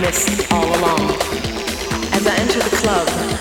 My eyes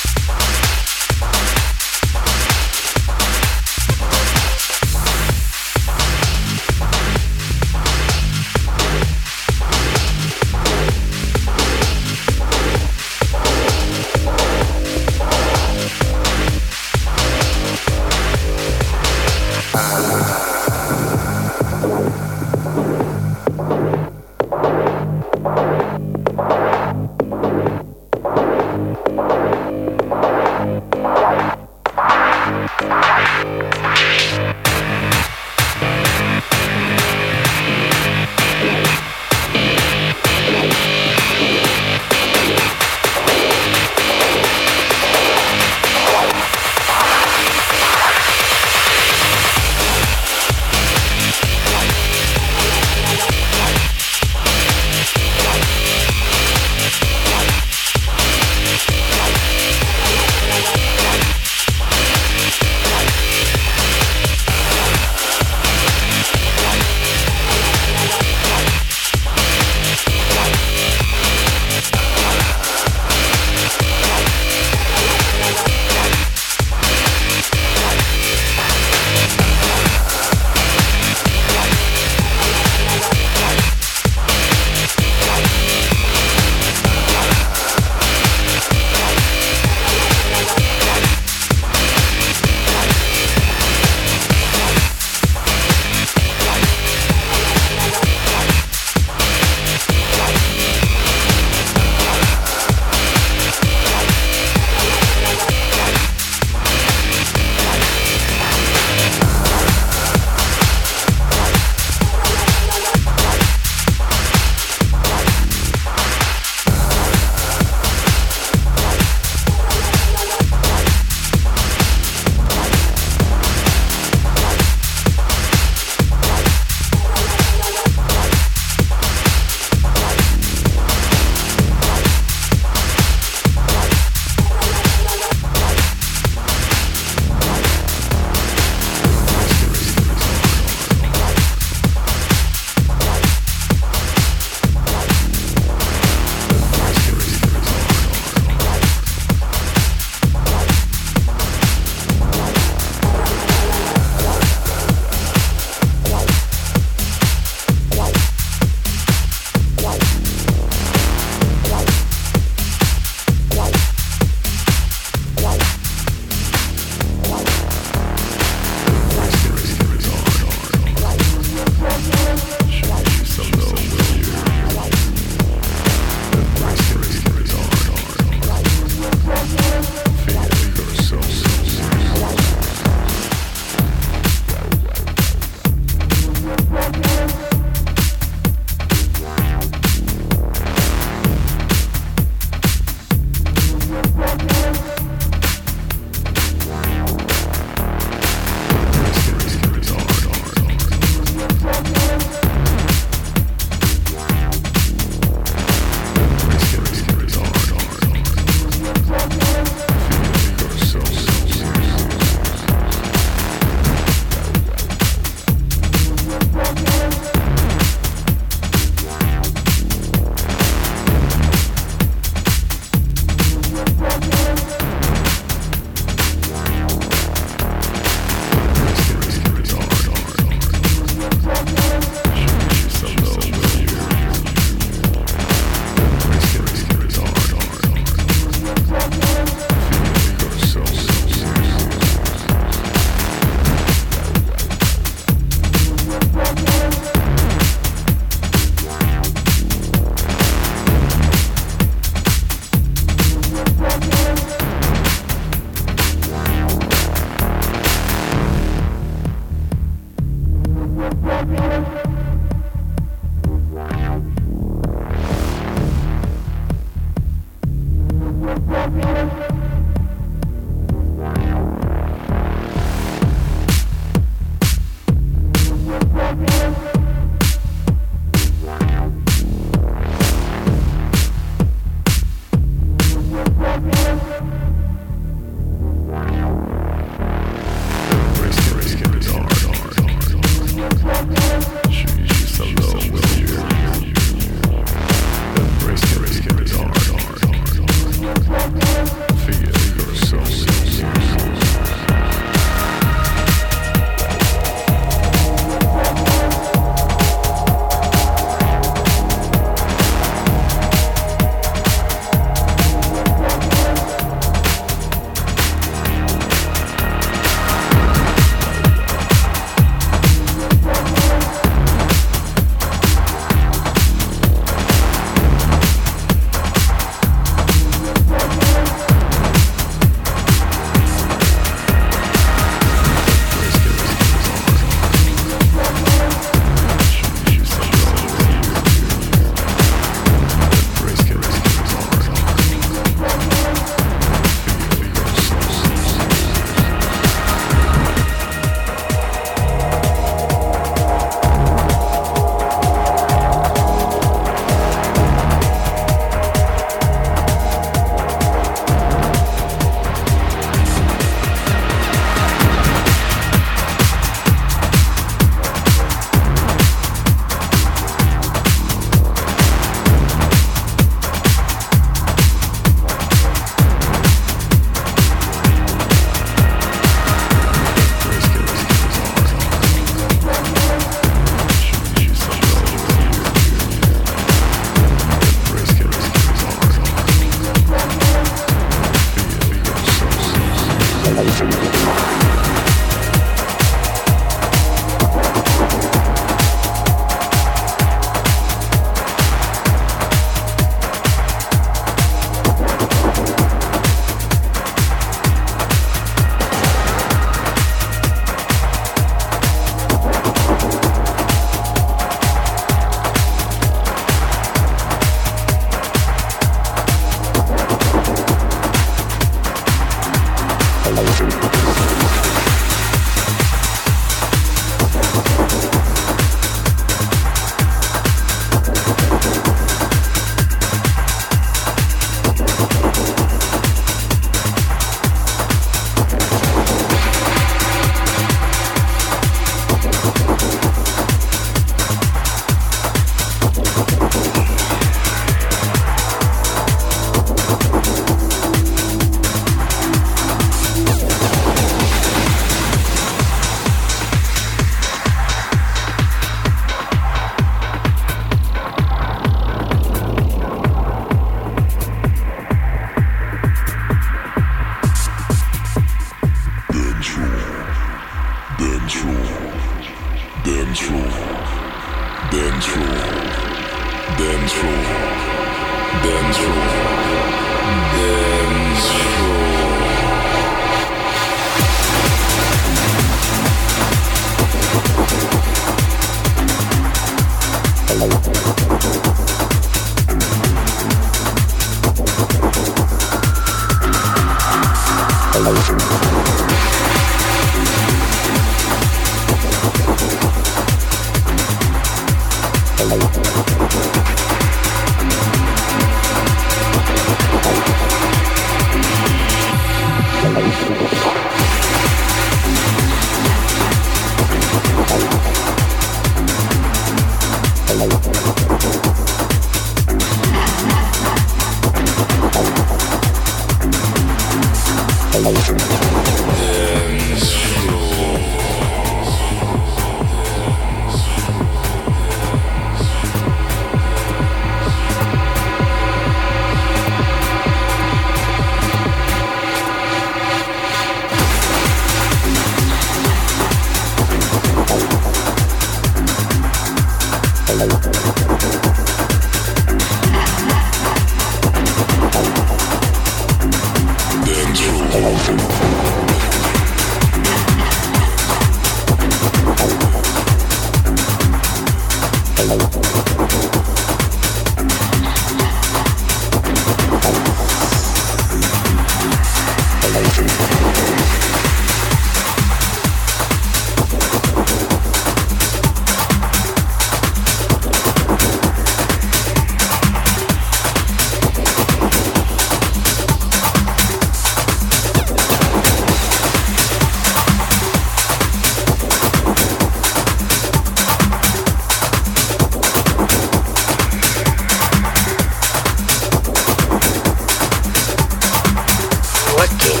what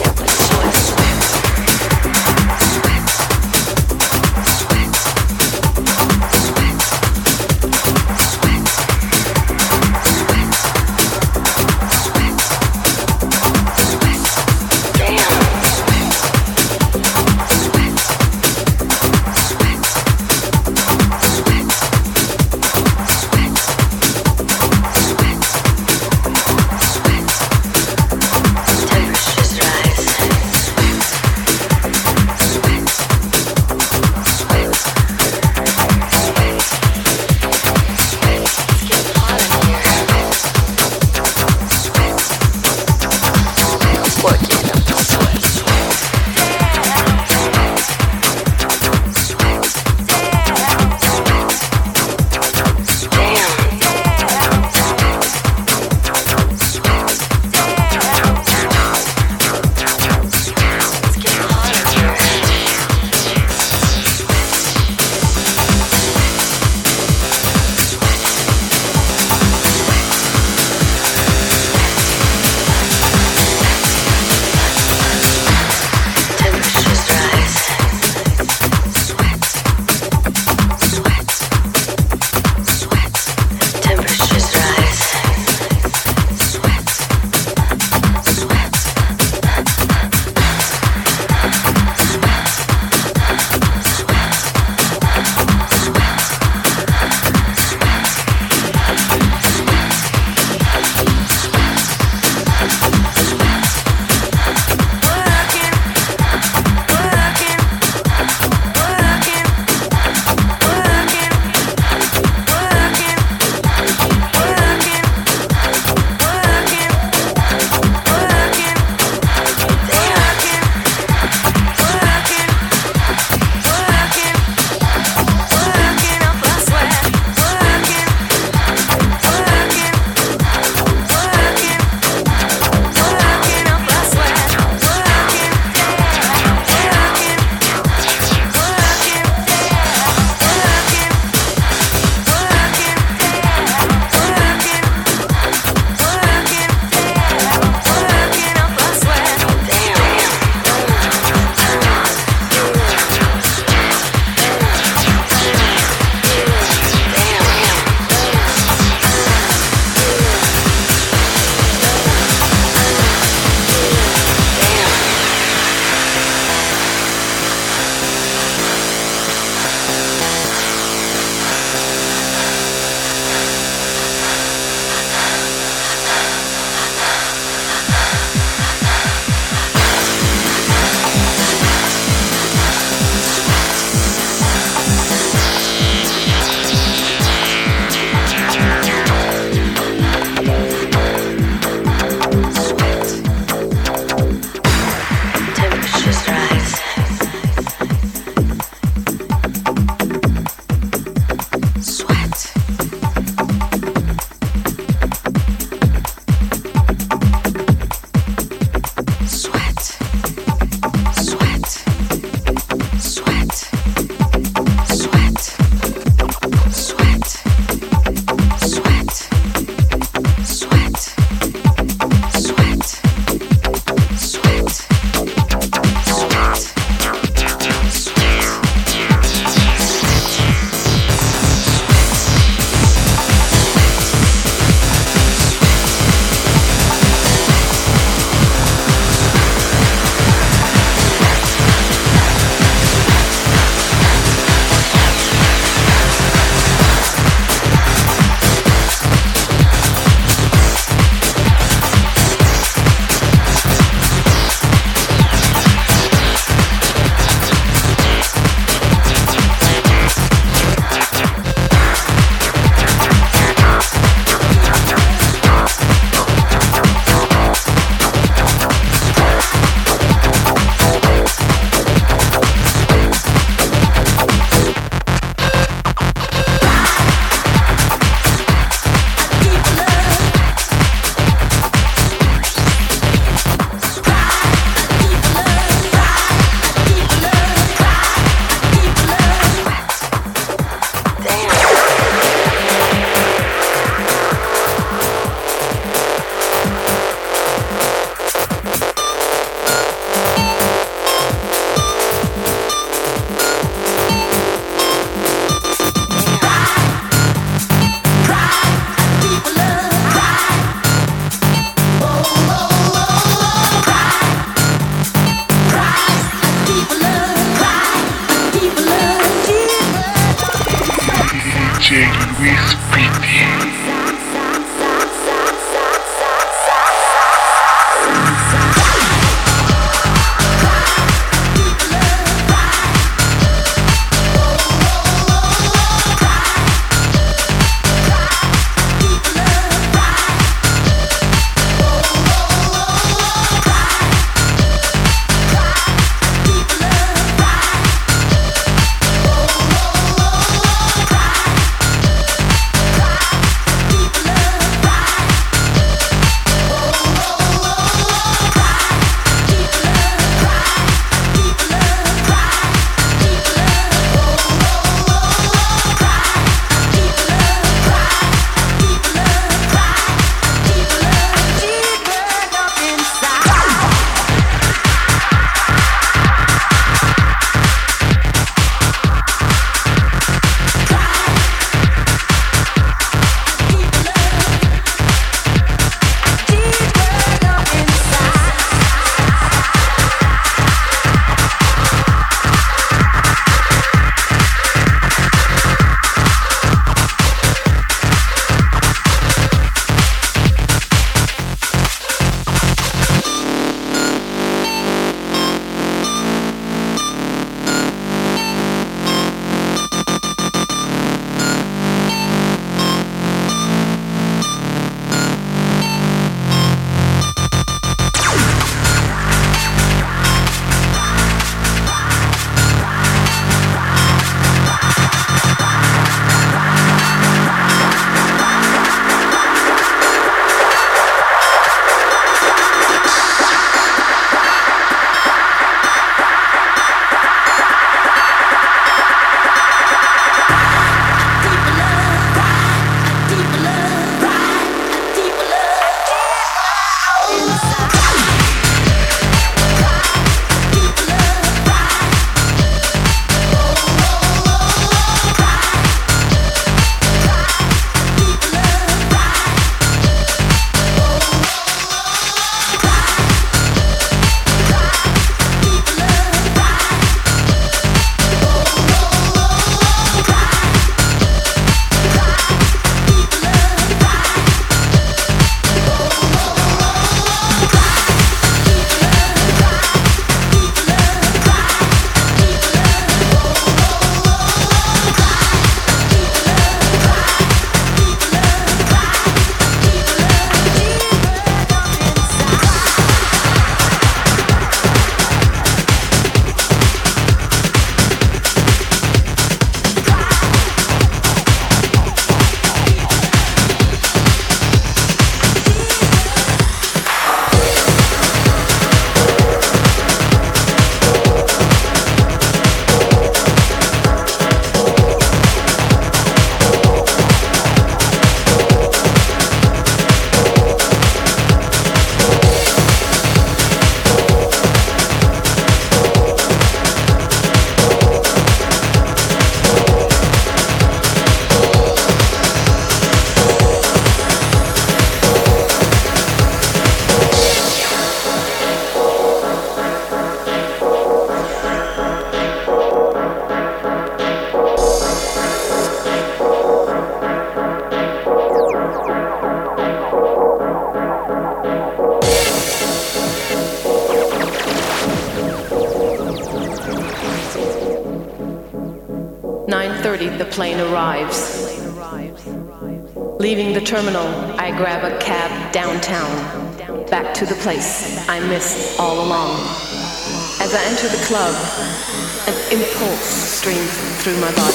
through my body,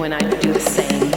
when I do the same.